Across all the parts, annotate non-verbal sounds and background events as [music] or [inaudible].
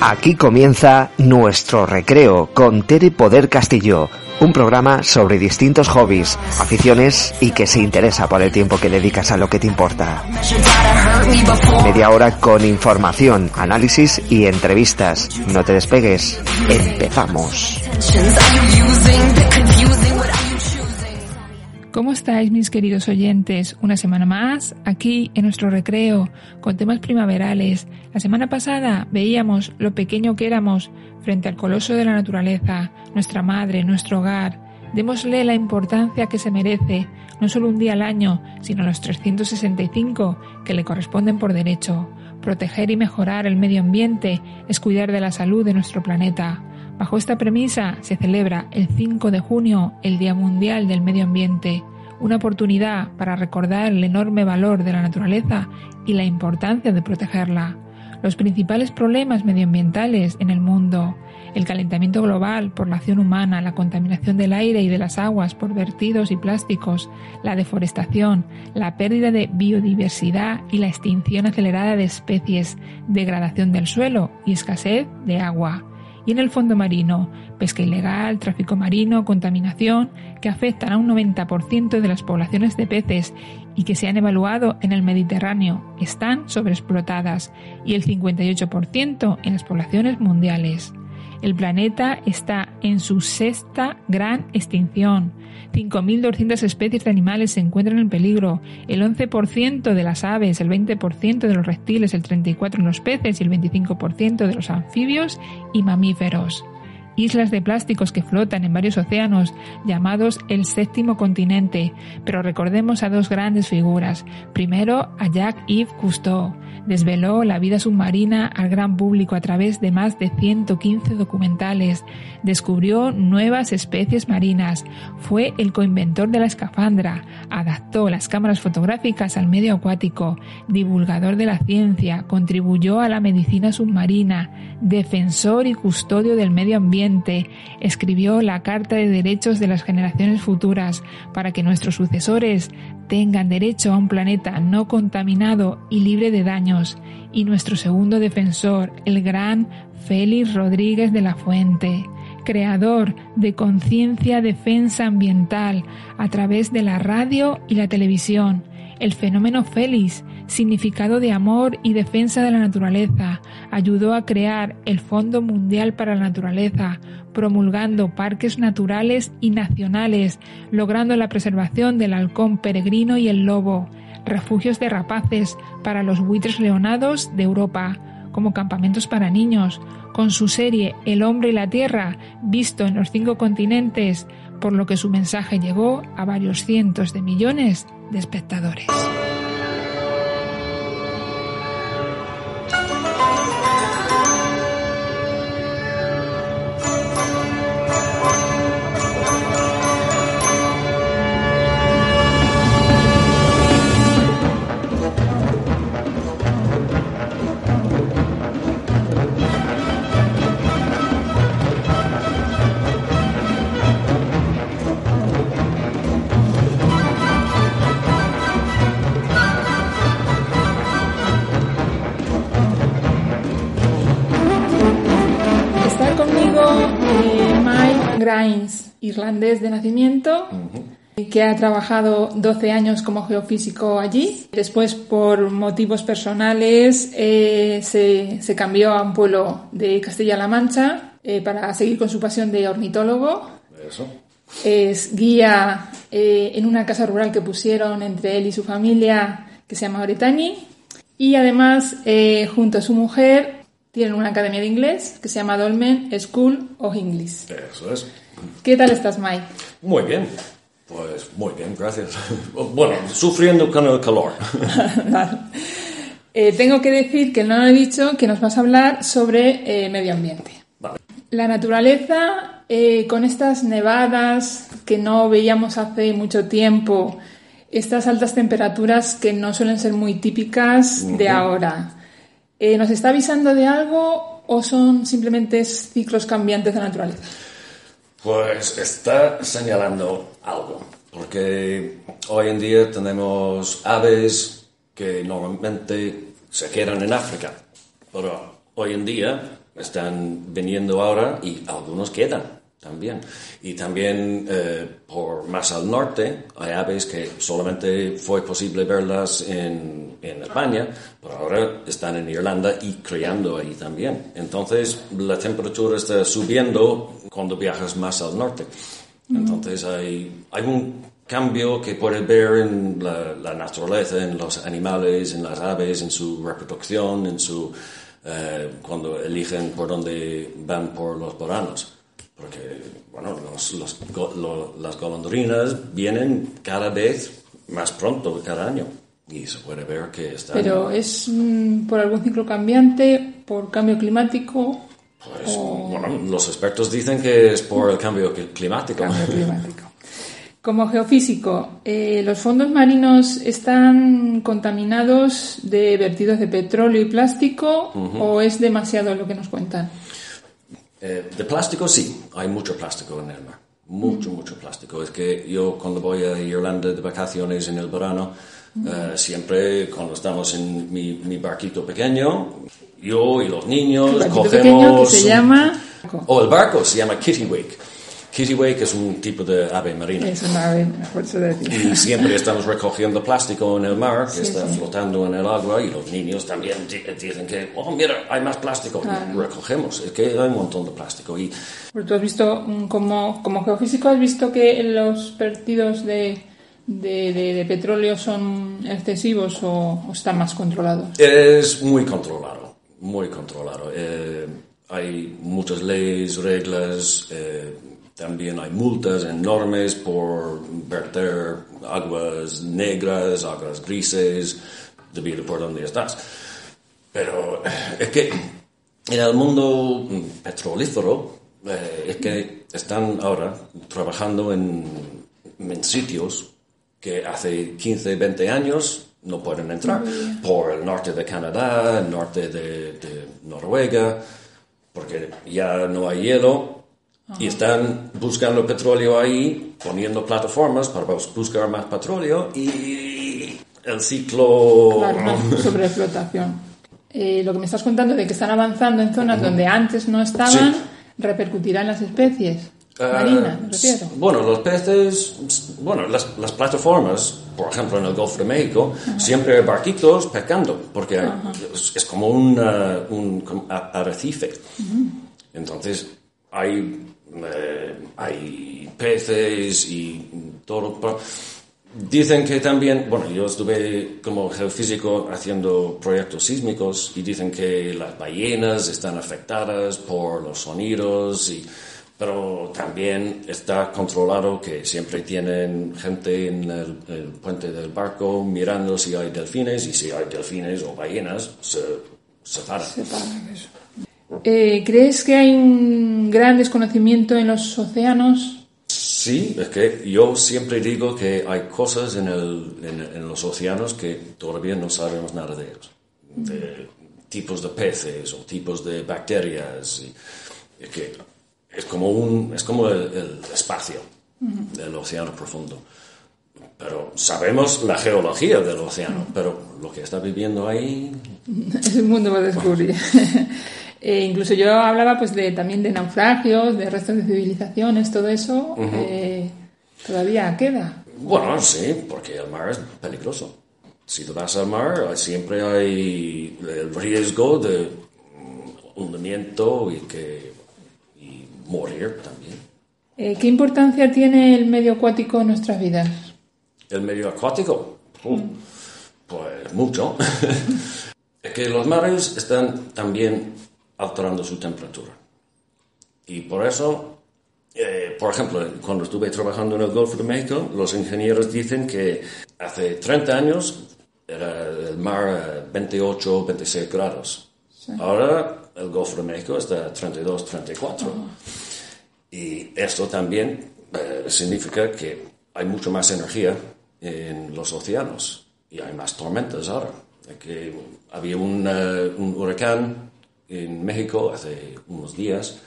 Aquí comienza nuestro recreo con Tere Poder Castillo, un programa sobre distintos hobbies, aficiones y que se interesa por el tiempo que dedicas a lo que te importa. Media hora con información, análisis y entrevistas. No te despegues. Empezamos. ¿Cómo estáis mis queridos oyentes? Una semana más aquí en nuestro recreo con temas primaverales. La semana pasada veíamos lo pequeño que éramos frente al coloso de la naturaleza, nuestra madre, nuestro hogar. Démosle la importancia que se merece, no solo un día al año, sino los 365 que le corresponden por derecho. Proteger y mejorar el medio ambiente es cuidar de la salud de nuestro planeta. Bajo esta premisa se celebra el 5 de junio el Día Mundial del Medio Ambiente, una oportunidad para recordar el enorme valor de la naturaleza y la importancia de protegerla. Los principales problemas medioambientales en el mundo, el calentamiento global por la acción humana, la contaminación del aire y de las aguas por vertidos y plásticos, la deforestación, la pérdida de biodiversidad y la extinción acelerada de especies, degradación del suelo y escasez de agua y en el fondo marino, pesca ilegal, tráfico marino, contaminación, que afectan a un 90% de las poblaciones de peces y que se han evaluado en el Mediterráneo, están sobreexplotadas y el 58% en las poblaciones mundiales. El planeta está en su sexta gran extinción. 5.200 especies de animales se encuentran en peligro. El 11% de las aves, el 20% de los reptiles, el 34% en los peces y el 25% de los anfibios y mamíferos islas de plásticos que flotan en varios océanos, llamados el séptimo continente, pero recordemos a dos grandes figuras. Primero, a Jacques-Yves Cousteau, desveló la vida submarina al gran público a través de más de 115 documentales, descubrió nuevas especies marinas, fue el coinventor de la escafandra, adaptó las cámaras fotográficas al medio acuático, divulgador de la ciencia, contribuyó a la medicina submarina, defensor y custodio del medio ambiente, escribió la Carta de Derechos de las Generaciones Futuras para que nuestros sucesores tengan derecho a un planeta no contaminado y libre de daños, y nuestro segundo defensor, el gran Félix Rodríguez de la Fuente, creador de conciencia defensa ambiental a través de la radio y la televisión, el fenómeno Félix, significado de amor y defensa de la naturaleza, ayudó a crear el Fondo Mundial para la Naturaleza, promulgando parques naturales y nacionales, logrando la preservación del halcón peregrino y el lobo, refugios de rapaces para los buitres leonados de Europa, como campamentos para niños, con su serie El hombre y la tierra, visto en los cinco continentes, por lo que su mensaje llegó a varios cientos de millones de espectadores. Irlandés de nacimiento, que ha trabajado 12 años como geofísico allí. Después, por motivos personales, eh, se, cambió a un pueblo de Castilla-La Mancha eh, para seguir con su pasión de ornitólogo. Es guía eh, en una casa rural que pusieron entre él y su familia, que se llama Bretani. Y además, junto a su mujer, tienen una academia de inglés que se llama Dolmen School of English. Eso es. ¿Qué tal estás, Mike? Muy bien. Pues muy bien, gracias. Bueno, sufriendo con el calor. [laughs] Eh, tengo que decir que no he dicho que nos vas a hablar sobre eh, medio ambiente. Vale. La naturaleza, eh, con estas nevadas que no veíamos hace mucho tiempo, estas altas temperaturas que no suelen ser muy típicas de ahora, ¿nos está avisando de algo o son simplemente ciclos cambiantes de la naturaleza? Pues está señalando algo, porque hoy en día tenemos aves que normalmente se quedan en África, pero hoy en día están viniendo ahora y algunos quedan también. Y también eh, por más al norte hay aves que solamente fue posible verlas en, en, España, pero ahora están en Irlanda y criando ahí también. Entonces la temperatura está subiendo cuando viajas más al norte. Entonces hay, hay un cambio que puedes ver en la, la, naturaleza, en los animales, en las aves, en su reproducción, en su eh, cuando eligen por dónde van por los veranos porque bueno, los, los, lo, las golondrinas vienen cada vez más pronto, cada año, y se puede ver que están... Pero es mm, por algún ciclo cambiante, por cambio climático... Pues, bueno, los expertos dicen que es por el cambio climático. Cambio [laughs] climático. Como geofísico, eh, ¿los fondos marinos están contaminados de vertidos de petróleo y plástico uh -huh. o es demasiado lo que nos cuentan? Eh, de plástico sí, hay mucho plástico en el mar, mucho, mucho plástico. Es que yo cuando voy a Irlanda de vacaciones en el verano, eh, siempre cuando estamos en mi, mi, barquito pequeñño, yo y los niños cogemos... Pequeño que se llama... O oh, el barco se llama Kittiwake. Kittiwake es un tipo de ave marina. Es una ave, por eso decir. Y siempre estamos recogiendo plástico en el mar que sí, está sí. flotando en el agua y los niños también dicen que, oh, mira, hay más plástico. Claro. Y recogemos, es que hay un montón de plástico. Y... Pero tú has visto, mm, como, como geofísico, has visto que los vertidos de, de, de, de petróleo son excesivos o, o, están más controlados? Es muy controlado, muy controlado. Eh, hay muchas leyes, reglas. Eh, también hay multas enormes por verter aguas negras, aguas grises, debido por donde estás. Pero es que en el mundo petrolífero eh, es que están ahora trabajando en, en, sitios que hace 15, 20 años no pueden entrar por el norte de Canadá, el norte de, de Noruega, porque ya no hay hielo y están buscando petróleo ahí, poniendo plataformas para buscar más petróleo y el ciclo... Claro, [laughs] sobre explotación. Eh, lo que me estás contando de que están avanzando en zonas uh -huh. donde antes no estaban, sí. repercutirá en las especies marinas, me refiero. Bueno, los peces, bueno, las, las, plataformas, por ejemplo en el Golfo de México, uh -huh. siempre hay barquitos pescando, porque uh -huh. es, es, como un, uh, un arrecife. Entonces, hay eh, hay peces y todo. Dicen que también, bueno, yo estuve como geofísico haciendo proyectos sísmicos y dicen que las ballenas están afectadas por los sonidos, y, pero también está controlado que siempre tienen gente en el, puente del barco mirando si hay delfines y si hay delfines o ballenas se, se paran. Se paran eso. Eh, ¿Crees que hay un gran desconocimiento en los océanos? Sí, es que yo siempre digo que hay cosas en, el, en, en los océanos que todavía no sabemos nada de ellos. De tipos de peces o tipos de bacterias. Y, es que es como, un, es como el, el espacio del océano profundo. Pero sabemos la geología del océano, pero lo que está viviendo ahí... [laughs] Es un mundo para descubrir. [laughs] Eh, incluso yo hablaba pues de, también de naufragios, de restos de civilizaciones, todo eso uh -huh. eh, todavía queda. Bueno, sí, porque el mar es peligroso. Si te vas al mar, siempre hay el riesgo de hundimiento y, que, y morir también. Eh, ¿Qué importancia tiene el medio acuático en nuestras vidas? El medio acuático, mm. pues mucho. [laughs] es que los mares están también alterando su temperatura. Y por eso, eh, por ejemplo, cuando estuve trabajando en el Golfo de México, los ingenieros dicen que hace 30 años era el mar a 28, 26 grados. Sí. Ahora el Golfo de México está a 32, 34. Uh -huh. Y esto también eh, significa que hay mucho más energía en los océanos y hay más tormentas ahora. Que había un, uh, un huracán en México hace unos días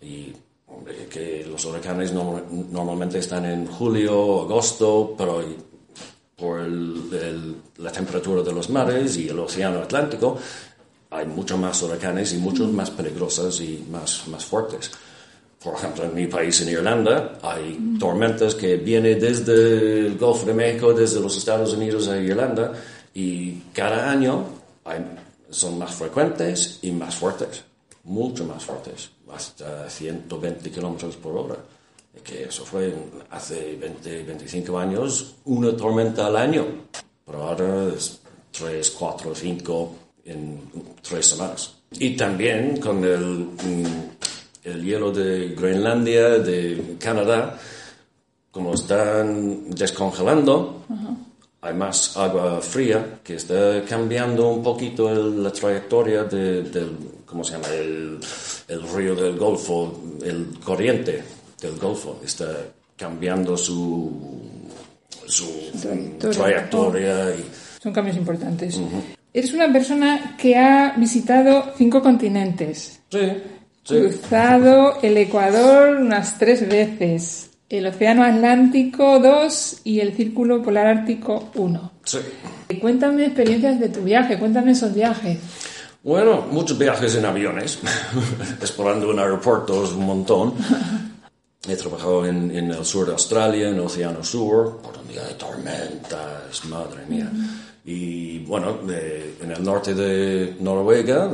y hombre, que los huracanes no, normalmente están en julio, agosto, pero por el, el, la temperatura de los mares y el océano Atlántico hay muchos más huracanes y muchos más peligrosos y más, más fuertes. Por ejemplo, en mi país, en Irlanda, hay tormentas que vienen desde el Golfo de México, desde los Estados Unidos a Irlanda, y cada año son más frecuentes y más fuertes, mucho más fuertes, hasta 120 kilómetros por hora. Que eso fue hace 20, 25 años, una tormenta al año, pero ahora es 3, 4, 5 en tres semanas. Y también con el, mm, el hielo de Groenlandia, de Canadá, como están descongelando, hay más agua fría que está cambiando un poquito la trayectoria del, ¿cómo se llama? El, el, río del Golfo, el corriente del Golfo, está cambiando su, su trayectoria. y, Son cambios importantes. Eres una persona que ha visitado cinco continentes. Sí. Cruzado el Ecuador unas tres veces el Océano Atlántico 2 y el Círculo Polar Ártico 1. Sí. Cuéntame experiencias de tu viaje, cuéntame esos viajes. Bueno, muchos viajes en aviones, [laughs] explorando en aeropuertos un montón. He trabajado en, el sur de Australia, en el Océano Sur, por donde hay tormentas, madre mía. Y bueno, en el norte de Noruega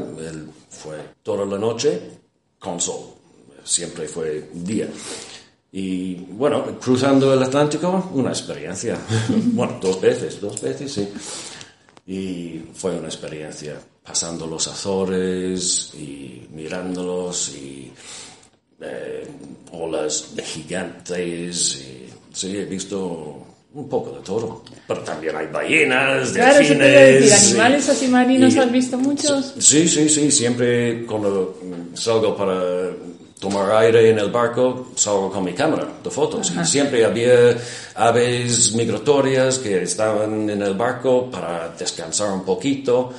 fue toda la noche con sol, siempre fue día. Y bueno, cruzando el Atlántico, una experiencia. [laughs] bueno, dos veces, dos veces, sí. Y fue una experiencia pasando los Azores y mirándolos y eh, olas gigantes. Y, sí, he visto un poco de todo. Pero también hay ballenas, claro, delfines. ¿Animales así marinos has visto muchos? Sí, sí, sí. Siempre cuando salgo para tomar aire en el barco, salgo con mi cámara de fotos. Y siempre había aves migratorias que estaban en el barco para descansar un poquito.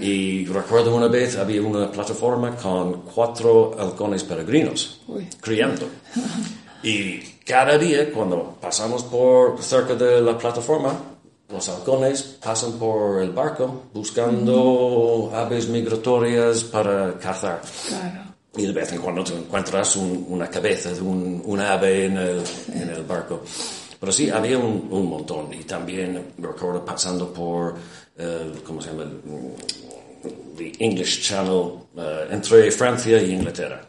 Y recuerdo una vez había una plataforma con cuatro halcones peregrinos criando. y cada día cuando pasamos por cerca de la plataforma, los halcones pasan por el barco buscando aves migratorias para cazar. Claro y de vez en cuando te encuentras una cabeza de un, ave en el, en el, barco. Pero sí, había un, un, montón. Y también recuerdo pasando por, uh, ¿cómo se llama? The English Channel eh, entre Francia y Inglaterra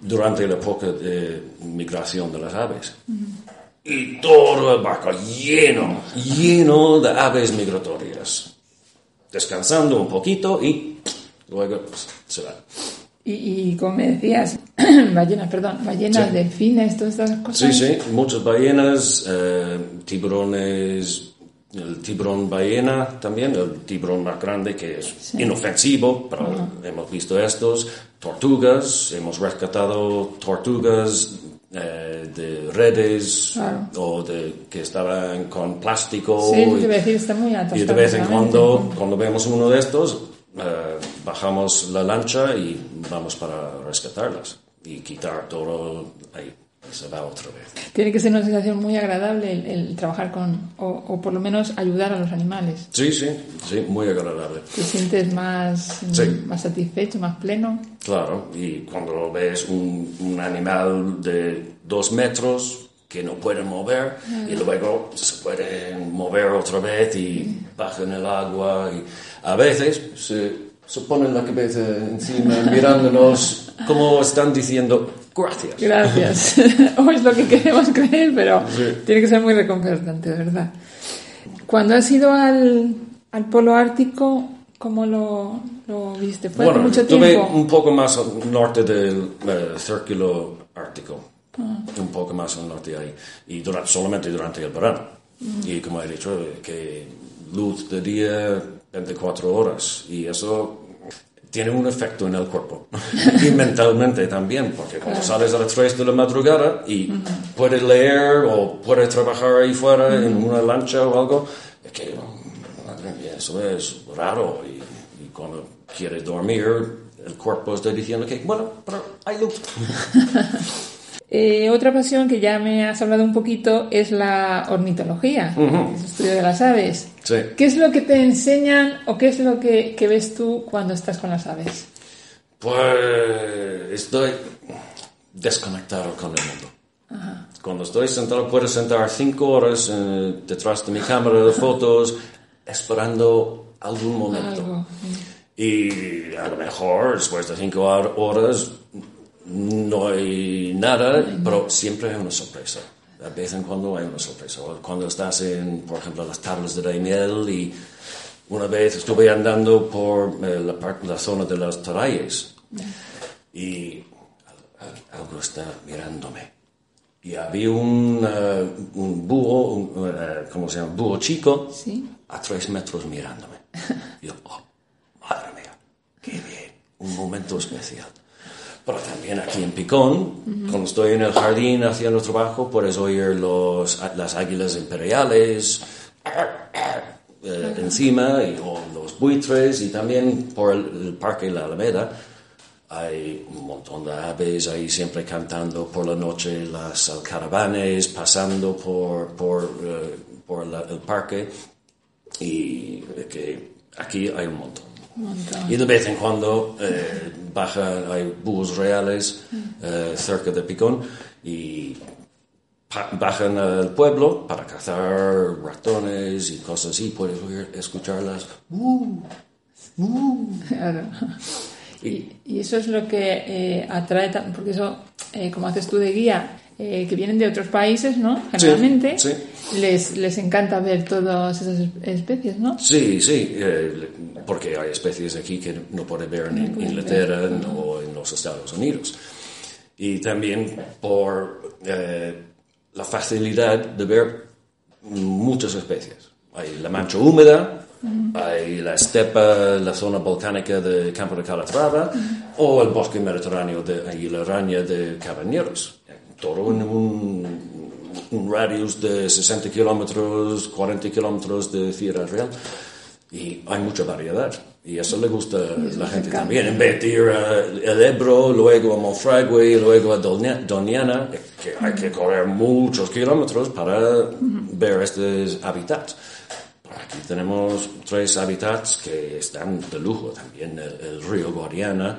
durante la época de migración de las aves. Y todo el barco lleno, lleno de aves migratorias. Descansando un poquito y luego pues, se va. Y, como me decías, [clears throat] ballenas, perdón, ballenas, delfines, todas estas cosas. Sí, sí, muchas ballenas, eh, tiburones, el tiburón ballena también, el tiburón más grande que es inofensivo, pero hemos visto estos, tortugas, hemos rescatado tortugas eh, de redes o de que estaban con plástico. Sí, y, decir, está muy y de vez en cuando, cuando vemos uno de estos, eh, bajamos la lancha y vamos para rescatarlas y quitar todo ahí. Se va otra vez. Tiene que ser una sensación muy agradable el, trabajar con, o, por lo menos ayudar a los animales. Sí, sí, sí, muy agradable. Te sientes más, más satisfecho, más pleno. Claro, y cuando ves un, un animal de dos metros que no pueden mover y luego se pueden mover otra vez y bajan el agua y a veces se, se ponen la cabeza encima mirándonos como están diciendo gracias. Gracias. [laughs] o es lo que queremos creer, pero tiene que ser muy reconfortante, de verdad. Cuando has ido al, al polo ártico, ¿cómo lo, lo viste? ¿Fue bueno, mucho tiempo? Estuve un poco más al norte del eh, círculo ártico, ah. un poco más al norte ahí, y durante, solamente durante el verano. Mm. Y como he dicho, que luz de día 24 horas. Y eso tiene un efecto en el cuerpo. [laughs] Y mentalmente también, porque cuando sales a las 3 de la madrugada y puedes leer o puedes trabajar ahí fuera en una lancha o algo, es que, madre mía, eso es raro. Y, cuando quieres dormir, el cuerpo está diciendo que, bueno, pero hay luz. [laughs] Eh, otra pasión que ya me has hablado un poquito es la ornitología, el estudio de las aves. Sí. ¿Qué es lo que te enseñan o qué es lo que, que ves tú cuando estás con las aves? Pues estoy desconectado con el mundo. Cuando estoy sentado, puedo sentar cinco horas eh, detrás de mi cámara de fotos esperando algún momento. Algo. Y a lo mejor después de cinco hor- horas no hay nada, pero siempre hay una sorpresa. De vez en cuando hay una sorpresa. Cuando estás en, por ejemplo, las tablas de Daimiel y una vez estuve andando por eh, la, par- la zona de las Tarayes y al- al- algo está mirándome. Y había un, eh, un búho, un, eh, ¿cómo se llama? Búho chico Sí. a tres metros mirándome. [laughs] Y yo, oh, madre mía, qué bien, un momento especial. Pero también aquí en Picón, cuando estoy en el jardín haciendo trabajo, puedes oír los, las águilas imperiales eh, encima, y, o los buitres, y también por el, el parque La Alameda hay un montón de aves ahí siempre cantando por la noche, las alcaravanes pasando por, por, eh, por la- el parque y que aquí hay un montón. Y de vez en cuando eh, baja, hay búhos reales eh, cerca de Picón y bajan al pueblo para cazar ratones y cosas así. Puedes oír, escucharlas. "Uh, uh". Claro. [laughs] Y, y eso es lo que eh, atrae, porque eso, eh, como haces tú de guía, eh, que vienen de otros países, ¿no? Generalmente, sí. Les, les encanta ver todas esas es- especies, ¿no? Sí, sí, eh, porque hay especies aquí que no puedes ver en Inglaterra o en los Estados Unidos. Y también por eh, la facilidad de ver muchas especies. Hay la mancha húmeda, hay la estepa, la zona volcánica de Campo de Calatrava o el bosque mediterráneo de, y la araña de Cabañeros. Todo en un, un radius de 60 kilómetros, 40 kilómetros de Ciudad Real. Y hay mucha variedad. Y eso le gusta a la gente también. En vez de ir al Ebro, luego a Monfragüe y luego a Doña- Doñana, que hay que correr muchos kilómetros para ver estos hábitats. Aquí tenemos tres hábitats que están de lujo también. El, el río Guadiana,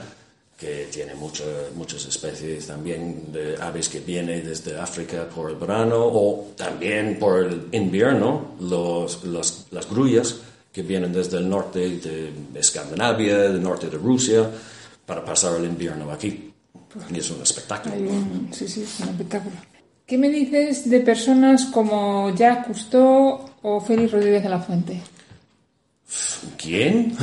que tiene mucha- muchas especies también de aves que vienen desde África por el verano o también por el invierno, los, los- las grullas que vienen desde el norte de Escandinavia, del norte de Rusia, para pasar el invierno aquí. Y es un espectáculo. Sí, sí, es un espectáculo. ¿Qué me dices de personas como Jacques Cousteau o Félix Rodríguez de la Fuente? ¿Quién?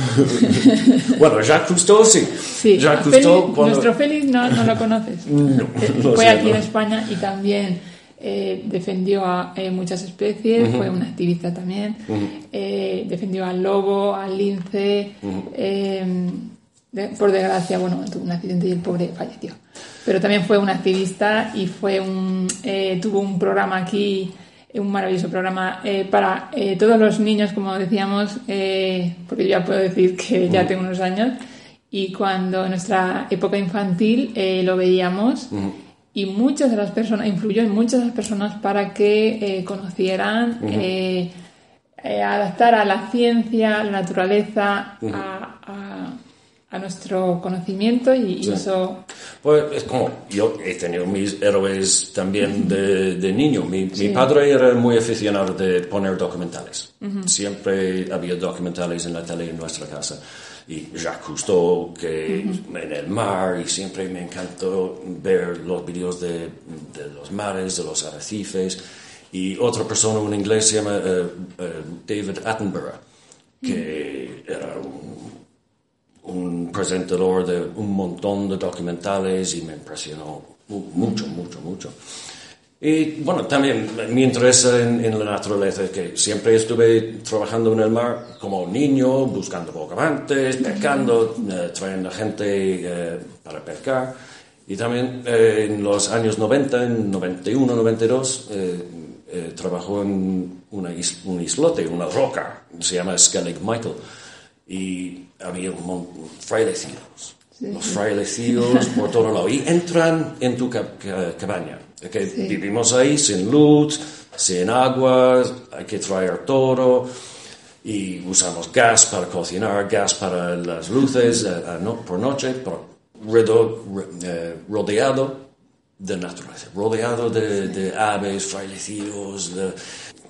[laughs] bueno, Jacques Cousteau sí. Sí, Jacques Cousteau, Félix- cuando- nuestro Félix no, no lo conoces. [laughs] No, Eh, no fue aquí en España y también eh, defendió a eh, muchas especies, fue un activista también, eh, defendió al lobo, al lince, de- por desgracia, bueno, tuvo un accidente y el pobre falleció. Pero también fue un activista y fue un, tuvo un programa aquí, un maravilloso programa para todos los niños, como decíamos, porque yo ya puedo decir que ya tengo unos años, y cuando en nuestra época infantil lo veíamos y muchas de las personas, influyó en muchas de las personas para que eh, conocieran, eh, eh, adaptar a la ciencia, la naturaleza, a, a- a nuestro conocimiento y, y Sí. eso Pues es como, yo he tenido mis héroes también de, de niño. Mi, mi Sí. padre era muy aficionado de poner documentales. Siempre había documentales en la tele en nuestra casa. Y Jacques Cousteau, que en el mar, y siempre me encantó ver los vídeos de, de los mares, de los arrecifes. Y otra persona, un inglés, se llama eh, eh, David Attenborough, que era un un presentador de un montón de documentales y me impresionó mu- mucho, mucho, mucho. Y bueno, también me interesa en, en la naturaleza, que siempre estuve trabajando en el mar como niño, buscando bogavantes, pescando, eh, trayendo gente eh, para pescar. Y también eh, en los años 90, en 91, 92, eh, eh, trabajó en una is- un islote, una roca, se llama Skellig Michael. Y había un frailecillos. Los frailecillos por todo lado. Y entran en tu ca- ca- cabaña. Que Vivimos ahí sin luz, sin agua, hay que traer todo. y usamos gas para cocinar, gas para las luces eh, eh, no, por noche, pero redo- re- eh, rodeado de naturaleza, rodeado de, de aves, frailecidos, de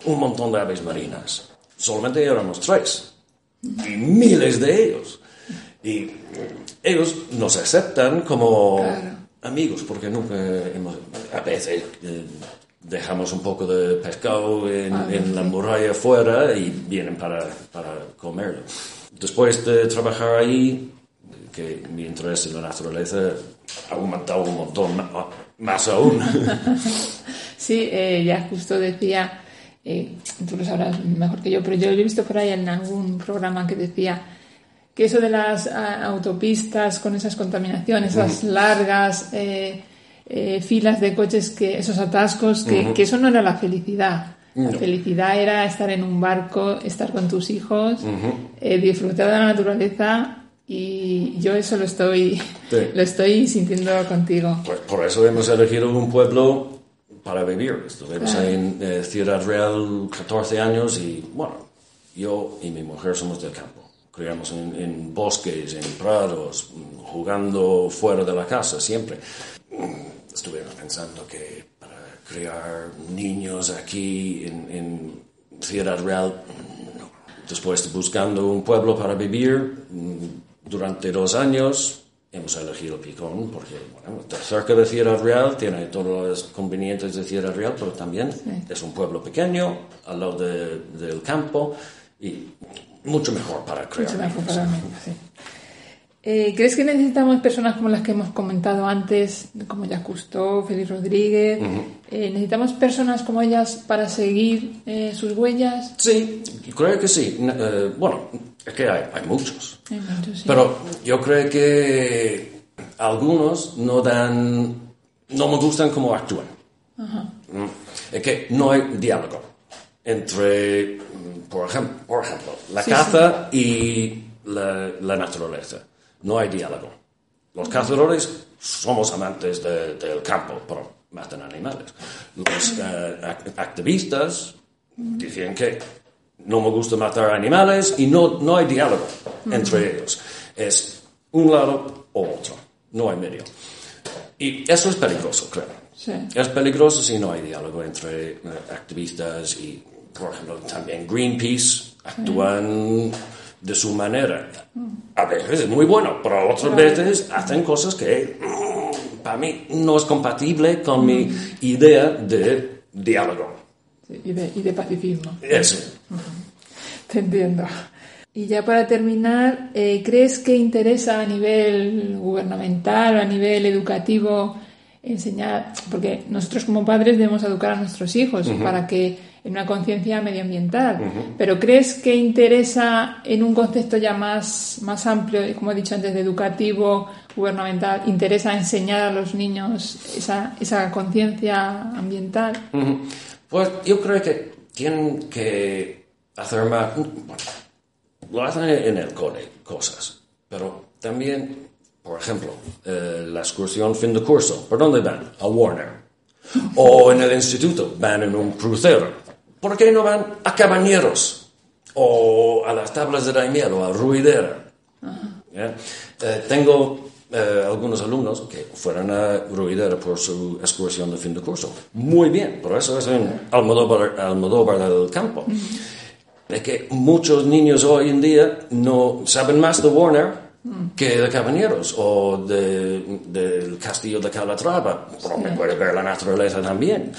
un montón de aves marinas. Solamente éramos tres y miles de ellos. Y ellos nos aceptan como Claro. amigos porque nunca hemos, a veces eh, dejamos un poco de pescado en, en la muralla afuera y vienen para, para comerlo. Después de trabajar ahí, que mi interés en la naturaleza ha aumentado un montón, ma- más aún. [laughs] Sí, eh, ya justo decía, eh, tú lo sabrás mejor que yo, pero yo lo he visto por ahí en algún programa que decía que eso de las ah, autopistas con esas contaminaciones, esas largas eh, eh, filas de coches, que esos atascos, que, que eso no era la felicidad. La No. felicidad era estar en un barco, estar con tus hijos, eh, disfrutar de la naturaleza y yo eso lo estoy, Sí. lo estoy sintiendo contigo. Pues por eso hemos elegido un pueblo para vivir. Estuvimos en eh, Ciudad Real 14 años y, bueno, yo y mi mujer somos del campo. Criamos en, en bosques, en prados, jugando fuera de la casa siempre. Estuvimos pensando que para criar niños aquí en, en Ciudad Real, no. Después buscando un pueblo para vivir, mm, durante dos años hemos elegido Picón porque bueno, está cerca de Ciudad Real, tiene todos los convenientes de Ciudad Real, pero también es un pueblo pequeño, al lado de- del campo y mucho mejor para crear. Mucho mejor para mí, sí. Eh, ¿Crees que necesitamos personas como las que hemos comentado antes, como Jacques Cousteau, Félix Rodríguez? Eh, ¿Necesitamos personas como ellas para seguir eh, sus huellas? Sí, creo que sí. Bueno, es que hay, hay muchos. Hay muchos, sí. Pero yo creo que algunos no dan, no me gustan cómo actúan. Mm. Es que no hay diálogo entre, mm, por ejemplo, por ejemplo la Sí, caza y la, la naturaleza. No hay diálogo. Los cazadores somos amantes de- del campo, pero matan animales. Los eh, ac- activistas dicen que no me gusta matar animales y no, no hay diálogo entre ellos. Es un lado o otro, no hay medio. Y eso es peligroso, creo. Sí. Es peligroso si no hay diálogo entre eh, activistas y, por ejemplo, también Greenpeace actúan de su manera. A veces es muy bueno, pero otras veces hacen cosas que mm, para mí no es compatible con mi idea de diálogo. Sí, y, de, y de pacifismo. Eso. Te entiendo. Y ya para terminar, eh, ¿crees que interesa a nivel gubernamental o a nivel educativo enseñar? Porque nosotros como padres debemos educar a nuestros hijos para que en una conciencia medioambiental. Pero ¿crees que interesa en un concepto ya más, más amplio, como he dicho antes, de educativo, gubernamental, interesa enseñar a los niños esa, esa conciencia ambiental? Pues yo creo que tienen que hacer más. Bueno, lo hacen en el cole, cosas. Pero también, por ejemplo, eh, la excursión fin de curso. ¿Por dónde van? A Warner. O en el instituto van en un crucero. ¿Por qué no van a Cabañeros? O a las tablas de Daimiel o a Ruidera. Eh, tengo eh, algunos alumnos que fueron a Ruidera por su excursión de fin de curso. Muy bien, por eso es en Almodóvar, Almodóvar del Campo. Es que muchos niños hoy en día no saben más de Warner que de Caballeros o de- del Castillo de Calatrava, pero me puede ver la naturaleza también.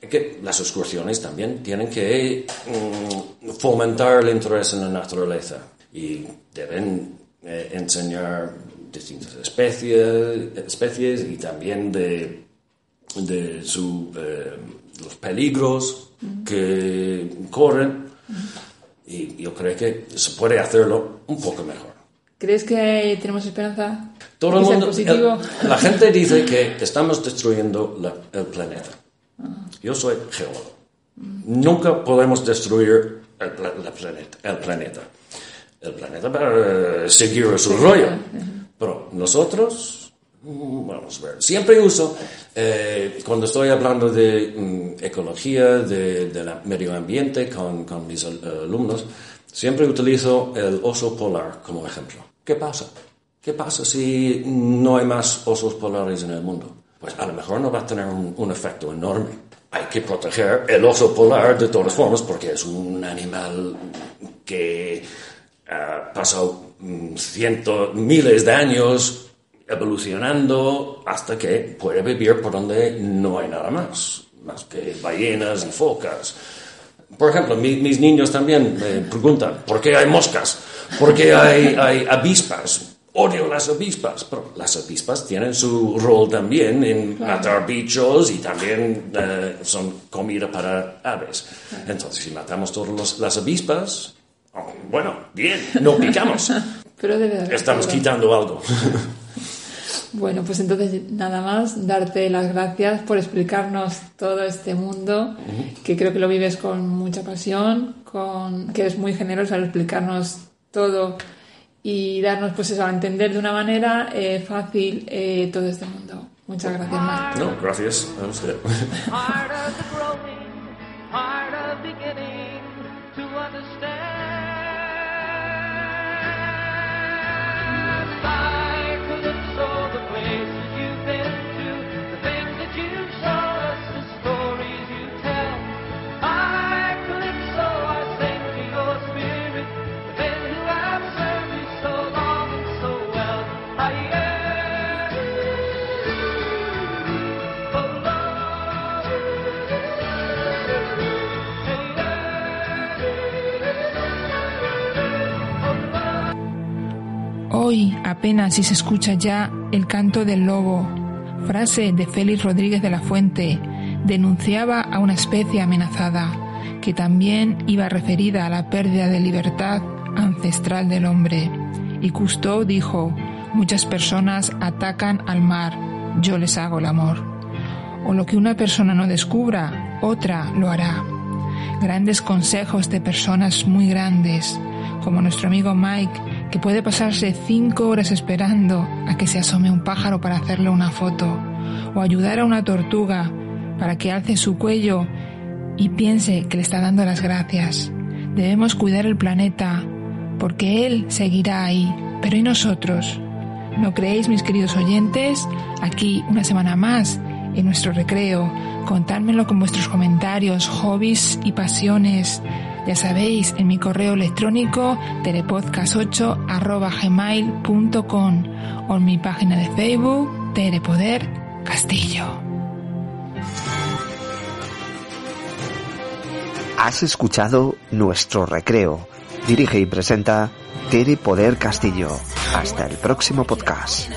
Que las excursiones también tienen que mm, fomentar el interés en la naturaleza y deben eh, enseñar distintas especies, especies y también de, de su, eh, los peligros que corren y yo creo que se puede hacerlo un poco mejor. ¿Crees que tenemos esperanza? Todo el ¿Que sea mundo, el- la gente dice que estamos destruyendo la- el planeta. Yo soy geólogo. Nunca podemos destruir el, pla- la planeta, el planeta. El planeta para eh, seguir su rollo. Pero nosotros, mm, vamos a ver, siempre uso, eh, cuando estoy hablando de mm, ecología, de, de medio ambiente con, con mis al- alumnos, Siempre utilizo el oso polar como ejemplo. ¿Qué pasa? ¿Qué pasa si no hay más osos polares en el mundo? Pues a lo mejor no va a tener un, efecto enorme. Hay que proteger el oso polar de todas formas porque es un animal que ha pasado mm, cientos, miles de años evolucionando hasta que puede vivir por donde no hay nada más, más que ballenas y focas. Por ejemplo, mis niños también me preguntan, ¿por qué hay moscas? ¿Por qué hay, hay avispas? Odio las avispas, pero las avispas tienen su rol también en matar bichos y también eh, son comida para aves. Entonces, si matamos todas las avispas, oh, bueno, bien, no picamos. [laughs] pero Estamos quitando algo. [laughs] Bueno, pues entonces nada más darte las gracias por explicarnos todo este mundo, que creo que lo vives con mucha pasión, con, que eres muy generoso al explicarnos todo y darnos pues eso a entender de una manera eh, fácil eh, todo este mundo. Muchas gracias, Marc. No, gracias a usted. Apenas si se escucha ya el canto del lobo. Frase de Félix Rodríguez de la Fuente denunciaba a una especie amenazada, que también iba referida a la pérdida de libertad ancestral del hombre. Y Cousteau dijo, muchas personas atacan al mar, yo les hago el amor. O lo que una persona no descubra, otra lo hará. Grandes consejos de personas muy grandes, como nuestro amigo Mike, que puede pasarse cinco horas esperando a que se asome un pájaro para hacerle una foto, o ayudar a una tortuga para que alce su cuello y piense que le está dando las gracias. Debemos cuidar el planeta, porque él seguirá ahí, pero ¿y nosotros? ¿No creéis, mis queridos oyentes? Aquí una semana más, en nuestro recreo, contármelo con vuestros comentarios, hobbies y pasiones ya sabéis, en mi correo electrónico telepodcast8 gmail.com o en mi página de Facebook Telepoder Castillo. Has escuchado Nuestro Recreo. Dirige y presenta Tere Poder Castillo. Hasta el próximo podcast.